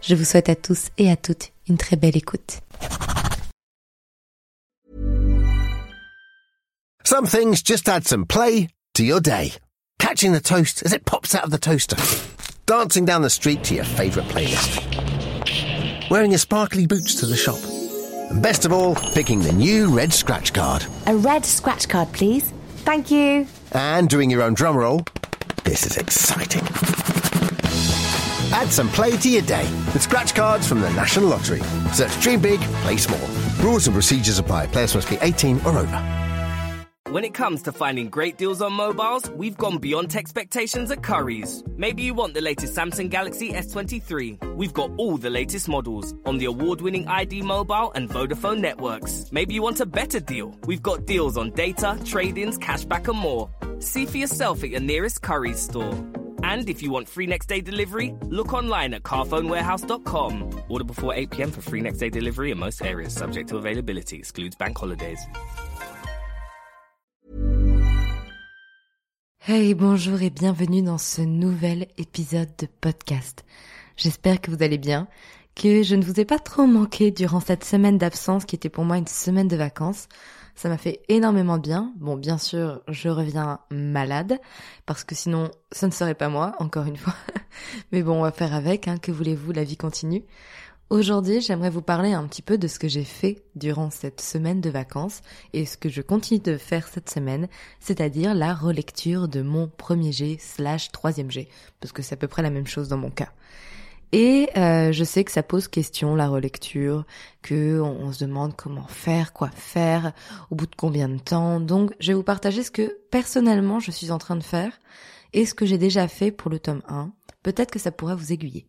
Je vous souhaite à tous et à toutes une très belle écoute. Some things just add some play to your day. Catching the toast as it pops out of the toaster. Dancing down the street to your favourite playlist. Wearing your sparkly boots to the shop. And best of all, picking the new red scratch card. A red scratch card, please. Thank you. And doing your own drum roll. This is exciting. Add some play to your day with scratch cards from the National Lottery. Search Dream Big, Play Small. Rules and procedures apply. Players must be 18 or over. When it comes to finding great deals on mobiles, we've gone beyond expectations at Curry's. Maybe you want the latest Samsung Galaxy S23. We've got all the latest models on the award winning ID Mobile and Vodafone networks. Maybe you want a better deal. We've got deals on data, trade ins, cashback, and more. See for yourself at your nearest Curry's store. And if you want free next day delivery, look online at carphonewarehouse.com. Order before 8 pm for free next day delivery in most areas, subject to availability, excludes bank holidays. Hey, bonjour et bienvenue dans ce nouvel épisode de podcast. J'espère que vous allez bien, que je ne vous ai pas trop manqué durant cette semaine d'absence qui était pour moi une semaine de vacances. Ça m'a fait énormément de bien. Bon, bien sûr, je reviens malade, parce que sinon, ça ne serait pas moi, encore une fois. Mais bon, on va faire avec, hein, que voulez-vous, la vie continue. Aujourd'hui, j'aimerais vous parler un petit peu de ce que j'ai fait durant cette semaine de vacances et ce que je continue de faire cette semaine, c'est-à-dire la relecture de mon premier G slash troisième G, parce que c'est à peu près la même chose dans mon cas. Et euh, je sais que ça pose question la relecture, que on, se demande comment faire, quoi faire, au bout de combien de temps. Donc je vais vous partager ce que personnellement je suis en train de faire et ce que j'ai déjà fait pour le tome 1. Peut-être que ça pourrait vous aiguiller.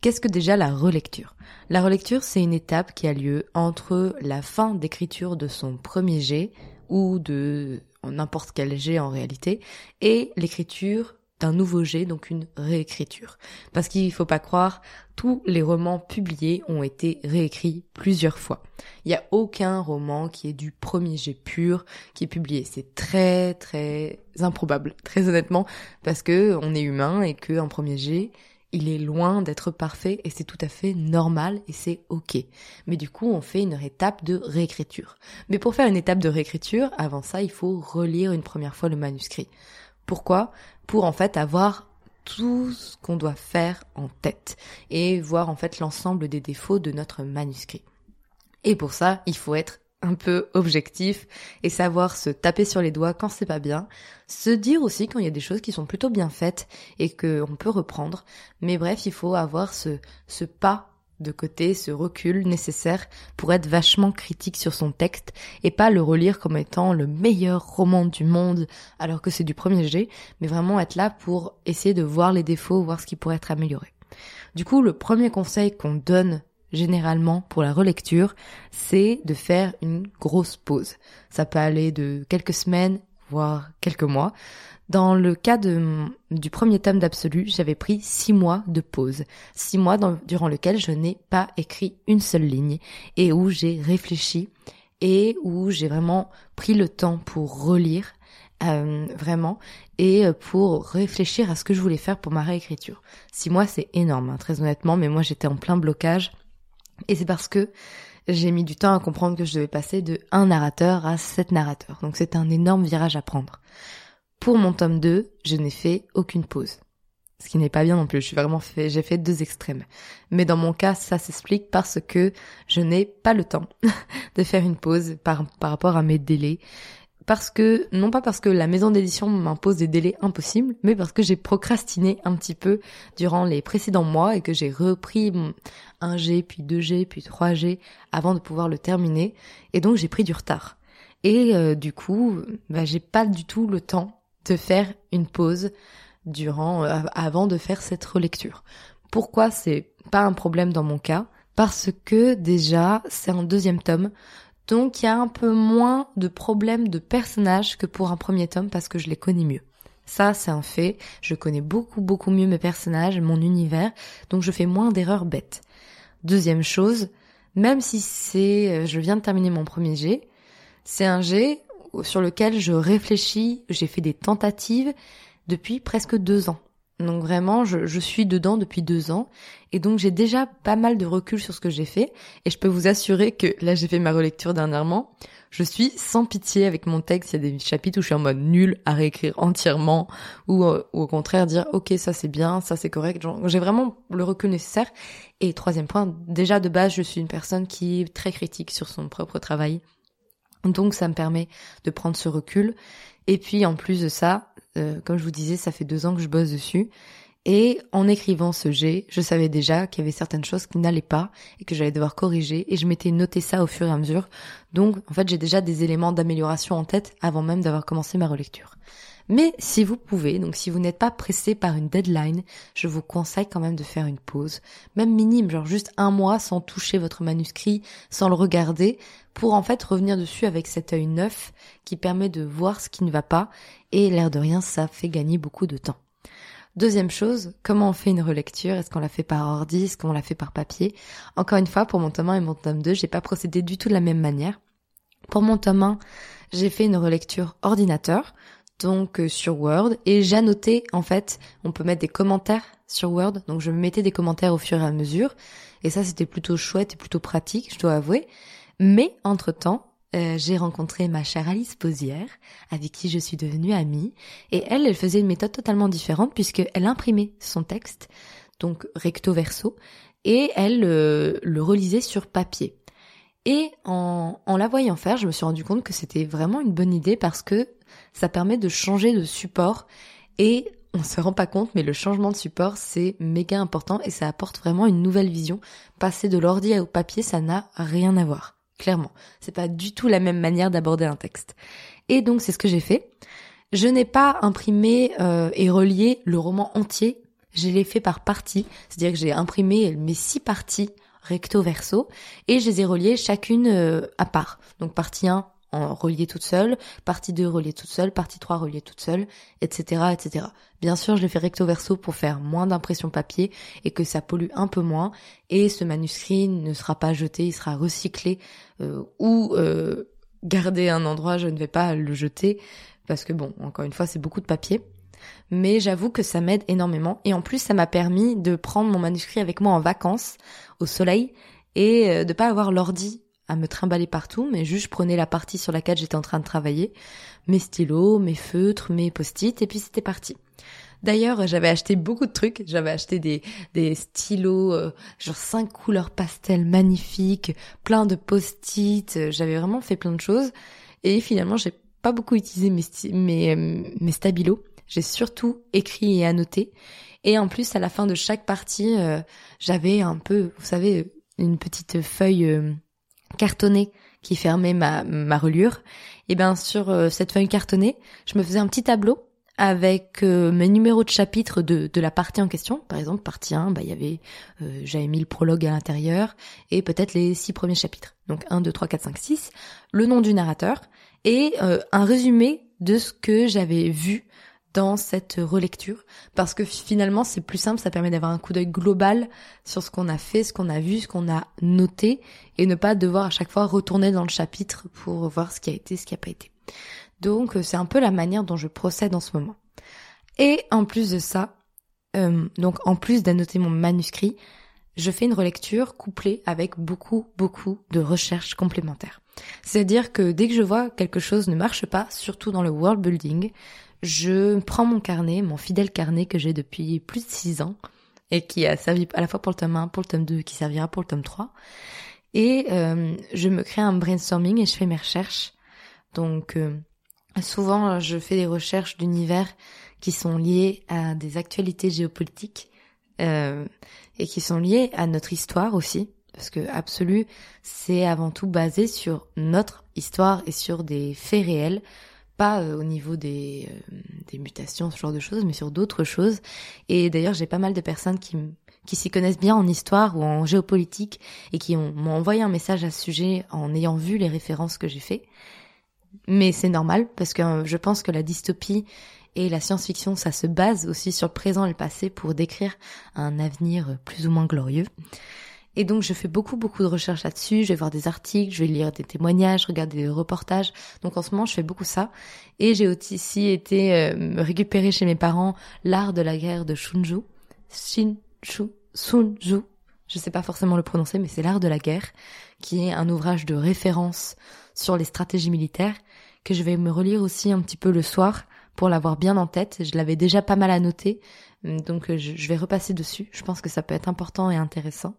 Qu'est-ce que déjà la relecture? La relecture, c'est une étape qui a lieu entre la fin d'écriture de son premier jet, ou de n'importe quel jet en réalité, et l'écriture d'un nouveau jet, donc une réécriture. Parce qu'il faut pas croire, tous les romans publiés ont été réécrits plusieurs fois. Il n'y a aucun roman qui est du premier jet pur qui est publié. C'est très très improbable, très honnêtement, parce que on est humain et qu'un premier jet il est loin d'être parfait et c'est tout à fait normal et c'est ok. Mais du coup, on fait une étape de réécriture. Mais pour faire une étape de réécriture, avant ça, il faut relire une première fois le manuscrit. Pourquoi? Pour en fait avoir tout ce qu'on doit faire en tête et voir en fait l'ensemble des défauts de notre manuscrit. Et pour ça, il faut être un peu objectif et savoir se taper sur les doigts quand c'est pas bien, se dire aussi quand il y a des choses qui sont plutôt bien faites et que on peut reprendre. Mais bref, il faut avoir ce, ce pas de côté, ce recul nécessaire pour être vachement critique sur son texte et pas le relire comme étant le meilleur roman du monde alors que c'est du premier jet, mais vraiment être là pour essayer de voir les défauts, voir ce qui pourrait être amélioré. Du coup, le premier conseil qu'on donne généralement pour la relecture, c'est de faire une grosse pause. Ça peut aller de quelques semaines, voire quelques mois. Dans le cas de, du premier tome d'Absolu, j'avais pris six mois de pause. Six mois durant lequel je n'ai pas écrit une seule ligne et où j'ai réfléchi et où j'ai vraiment pris le temps pour relire euh, vraiment et pour réfléchir à ce que je voulais faire pour ma réécriture. Six mois, c'est énorme, hein, très honnêtement, mais moi j'étais en plein blocage et c'est parce que j'ai mis du temps à comprendre que je devais passer de un narrateur à sept narrateurs. Donc c'est un énorme virage à prendre. Pour mon tome 2, je n'ai fait aucune pause. Ce qui n'est pas bien non plus, vraiment fait, j'ai fait deux extrêmes. Mais dans mon cas, ça s'explique parce que je n'ai pas le temps de faire une pause par rapport à mes délais parce que, non pas parce que la maison d'édition m'impose des délais impossibles, mais parce que j'ai procrastiné un petit peu durant les précédents mois et que j'ai repris un G, puis 2G, puis 3G avant de pouvoir le terminer. Et donc j'ai pris du retard. Et euh, du coup, bah, j'ai pas du tout le temps de faire une pause durant, euh, avant de faire cette relecture. Pourquoi c'est pas un problème dans mon cas? Parce que déjà c'est un deuxième tome. Donc il y a un peu moins de problèmes de personnages que pour un premier tome parce que je les connais mieux. Ça, c'est un fait. Je connais beaucoup, beaucoup mieux mes personnages, mon univers, donc je fais moins d'erreurs bêtes. Deuxième chose, même si c'est, euh, je viens de terminer mon premier jet, c'est un jet sur lequel je réfléchis, j'ai fait des tentatives depuis presque deux ans. Donc vraiment, je, je, suis dedans depuis deux ans et donc j'ai déjà pas mal de recul sur ce que j'ai fait et je peux vous assurer que là j'ai fait ma relecture dernièrement, je suis sans pitié avec mon texte. Il y a des chapitres où je suis en mode nul à réécrire entièrement ou, euh, ou au contraire dire ok ça c'est bien, ça c'est correct. J'ai vraiment le recul nécessaire. Et troisième point, déjà de base je suis une personne qui est très critique sur son propre travail. Donc ça me permet de prendre ce recul. Et puis en plus de ça, euh, comme je vous disais, ça fait deux ans que je bosse dessus. Et en écrivant ce jet, je savais déjà qu'il y avait certaines choses qui n'allaient pas et que j'allais devoir corriger et je m'étais noté ça au fur et à mesure. Donc en fait j'ai déjà des éléments d'amélioration en tête avant même d'avoir commencé ma relecture. Mais si vous pouvez, donc si vous n'êtes pas pressé par une deadline, je vous conseille quand même de faire une pause, même minime, genre juste un mois sans toucher votre manuscrit, sans le regarder, pour en fait revenir dessus avec cet œil neuf qui permet de voir ce qui ne va pas, et l'air de rien, ça fait gagner beaucoup de temps. Deuxième chose, comment on fait une relecture? Est-ce qu'on la fait par ordi? Est-ce qu'on la fait par papier? Encore une fois, pour mon tome 1 et mon tome 2, j'ai pas procédé du tout de la même manière. Pour mon tome 1, j'ai fait une relecture ordinateur donc euh, sur Word. Et annoté en fait on peut mettre des commentaires sur Word. Donc je me mettais des commentaires au fur et à mesure. Et ça c'était plutôt chouette et plutôt pratique je dois avouer. Mais entre temps euh, j'ai rencontré ma chère Alice Posière, avec qui je suis devenue amie, et elle, elle faisait une méthode totalement différente puisqu'elle imprimait son texte, donc recto verso, et elle euh, le relisait sur papier. Et en, en la voyant faire, je me suis rendu compte que c'était vraiment une bonne idée parce que ça permet de changer de support et on se rend pas compte, mais le changement de support, c'est méga important et ça apporte vraiment une nouvelle vision. Passer de l'ordi au papier, ça n'a rien à voir. Clairement. C'est pas du tout la même manière d'aborder un texte. Et donc, c'est ce que j'ai fait. Je n'ai pas imprimé euh, et relié le roman entier. Je l'ai fait par partie. C'est-à-dire que j'ai imprimé mes six parties recto verso et je les ai reliées chacune euh, à part. Donc partie 1 en reliée toute seule, partie 2 reliée toute seule, partie 3 reliée toute seule, etc., etc. Bien sûr, je l'ai fait recto verso pour faire moins d'impression papier et que ça pollue un peu moins. Et ce manuscrit ne sera pas jeté, il sera recyclé euh, ou euh, gardé à un endroit. Je ne vais pas le jeter parce que bon, encore une fois, c'est beaucoup de papier. Mais j'avoue que ça m'aide énormément. Et en plus, ça m'a permis de prendre mon manuscrit avec moi en vacances, au soleil, et euh, de pas avoir l'ordi à me trimballer partout, mais juste je prenais la partie sur laquelle j'étais en train de travailler, mes stylos, mes feutres, mes post-it, et puis c'était parti. D'ailleurs, j'avais acheté beaucoup de trucs. J'avais acheté des, des stylos, euh, genre cinq couleurs pastel magnifiques, plein de post-it. J'avais vraiment fait plein de choses. Et finalement, j'ai pas beaucoup utilisé mes, mes, euh, mes stabilos. J'ai surtout écrit et annoté. Et en plus, à la fin de chaque partie, euh, j'avais un peu, vous savez, une petite feuille cartonnée qui fermait ma, ma reliure, et bien sur euh, cette feuille cartonnée, je me faisais un petit tableau avec euh, mes numéros de chapitre de, de la partie en question. Par exemple, partie 1, bah, il y avait, euh, j'avais mis le prologue à l'intérieur et peut-être les six premiers chapitres. Donc 1, 2, 3, 4, 5, 6, le nom du narrateur et un résumé de ce que j'avais vu dans cette relecture parce que finalement c'est plus simple, ça permet d'avoir un coup d'œil global sur ce qu'on a fait, ce qu'on a vu, ce qu'on a noté et ne pas devoir à chaque fois retourner dans le chapitre pour voir ce qui a été, ce qui n'a pas été. Donc euh, c'est un peu la manière dont je procède en ce moment. Et en plus de ça, euh, donc en plus d'annoter mon manuscrit, je fais une relecture couplée avec beaucoup, beaucoup de recherches complémentaires. C'est-à-dire que dès que je vois quelque chose ne marche pas, surtout dans le world building, je prends mon carnet, mon fidèle carnet que j'ai depuis plus de six ans et qui a servi à la fois pour le tome 1, pour le tome 2, qui servira pour le tome 3. Et euh, je me crée un brainstorming et je fais mes recherches. Donc euh, souvent je fais des recherches d'univers qui sont liées à des actualités géopolitiques euh, et qui sont liées à notre histoire aussi. Parce que Absolu, c'est avant tout basé sur notre histoire et sur des faits réels pas euh, au niveau des, euh, des mutations, ce genre de choses, mais sur d'autres choses. Et d'ailleurs, j'ai pas mal de personnes qui, qui s'y connaissent bien en histoire ou en géopolitique et qui m'ont envoyé un message à ce sujet en ayant vu les références que j'ai fait. Mais c'est normal parce que euh, je pense que la dystopie et la science-fiction, ça se base aussi sur le présent et le passé pour décrire un avenir plus ou moins glorieux. Et donc je fais beaucoup beaucoup de recherches là-dessus, je vais voir des articles, je vais lire des témoignages, regarder des reportages. Donc en ce moment je fais beaucoup ça. Et j'ai aussi été euh, récupérer chez mes parents l'art de la guerre de Shunju. Shinshu, Sunju. Je sais pas forcément le prononcer, mais c'est l'art de la guerre, qui est un ouvrage de référence sur les stratégies militaires, que je vais me relire aussi un petit peu le soir pour l'avoir bien en tête. Je l'avais déjà pas mal annoté, donc euh, je vais repasser dessus. Je pense que ça peut être important et intéressant.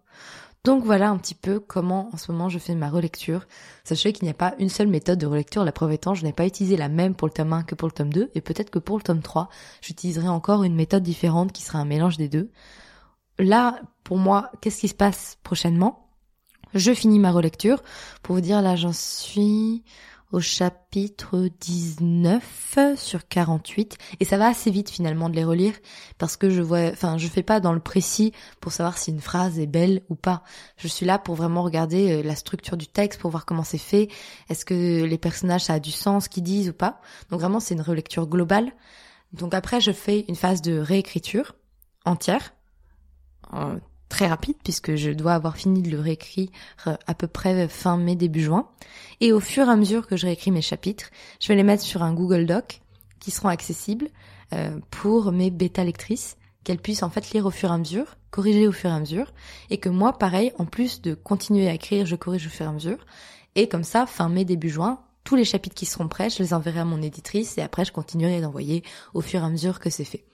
Donc voilà un petit peu comment en ce moment je fais ma relecture. Sachez qu'il n'y a pas une seule méthode de relecture. La preuve étant, je n'ai pas utilisé la même pour le tome 1 que pour le tome 2. Et peut-être que pour le tome 3, j'utiliserai encore une méthode différente qui sera un mélange des deux. Là, pour moi, qu'est-ce qui se passe prochainement? Je finis ma relecture. Pour vous dire, là, j'en suis au chapitre 19 sur 48 et ça va assez vite finalement de les relire parce que je vois enfin je fais pas dans le précis pour savoir si une phrase est belle ou pas. Je suis là pour vraiment regarder euh, la structure du texte pour voir comment c'est fait, est-ce que les personnages ça a du sens qu'ils disent ou pas? Donc vraiment c'est une relecture globale. Donc après je fais une phase de réécriture entière très rapide puisque je dois avoir fini de le réécrire à peu près fin mai début juin et au fur et à mesure que je réécris mes chapitres, je vais les mettre sur un Google Doc qui seront accessibles euh, pour mes bêta lectrices qu'elles puissent en fait lire au fur et à mesure, corriger au fur et à mesure et que moi pareil en plus de continuer à écrire, je corrige au fur et à mesure et comme ça fin mai début juin tous les chapitres qui seront prêts, je les enverrai à mon éditrice et après je continuerai d'envoyer au fur et à mesure que c'est fait.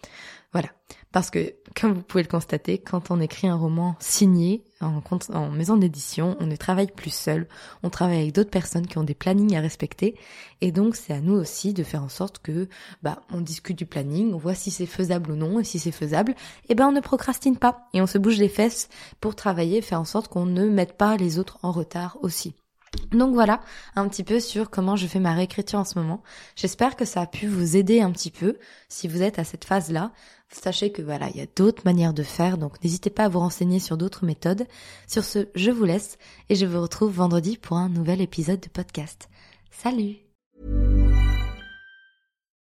Voilà. Parce que, comme vous pouvez le constater, quand on écrit un roman signé en, maison d'édition, on ne travaille plus seul, on travaille avec d'autres personnes qui ont des plannings à respecter, et donc c'est à nous aussi de faire en sorte que, bah, on discute du planning, on voit si c'est faisable ou non, et si c'est faisable, eh ben on ne procrastine pas, et on se bouge les fesses pour travailler, faire en sorte qu'on ne mette pas les autres en retard aussi. Donc voilà un petit peu sur comment je fais ma réécriture en ce moment. J'espère que ça a pu vous aider un petit peu si vous êtes à cette phase-là. Sachez que voilà, il y a d'autres manières de faire, donc n'hésitez pas à vous renseigner sur d'autres méthodes. Sur ce, je vous laisse et je vous retrouve vendredi pour un nouvel épisode de podcast. Salut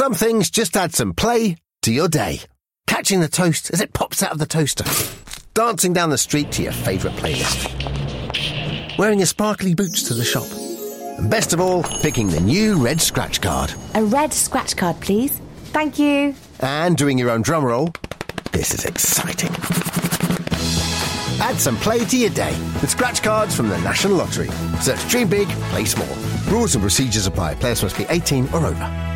Some things just add some play to your day. Catching the toast as it pops out of the toaster. Dancing down the street to your favourite playlist. Wearing your sparkly boots to the shop. And best of all, picking the new red scratch card. A red scratch card, please. Thank you. And doing your own drum roll. This is exciting. Add some play to your day with scratch cards from the National Lottery. Search Dream Big, Play Small. Rules and procedures apply. Players must be 18 or over.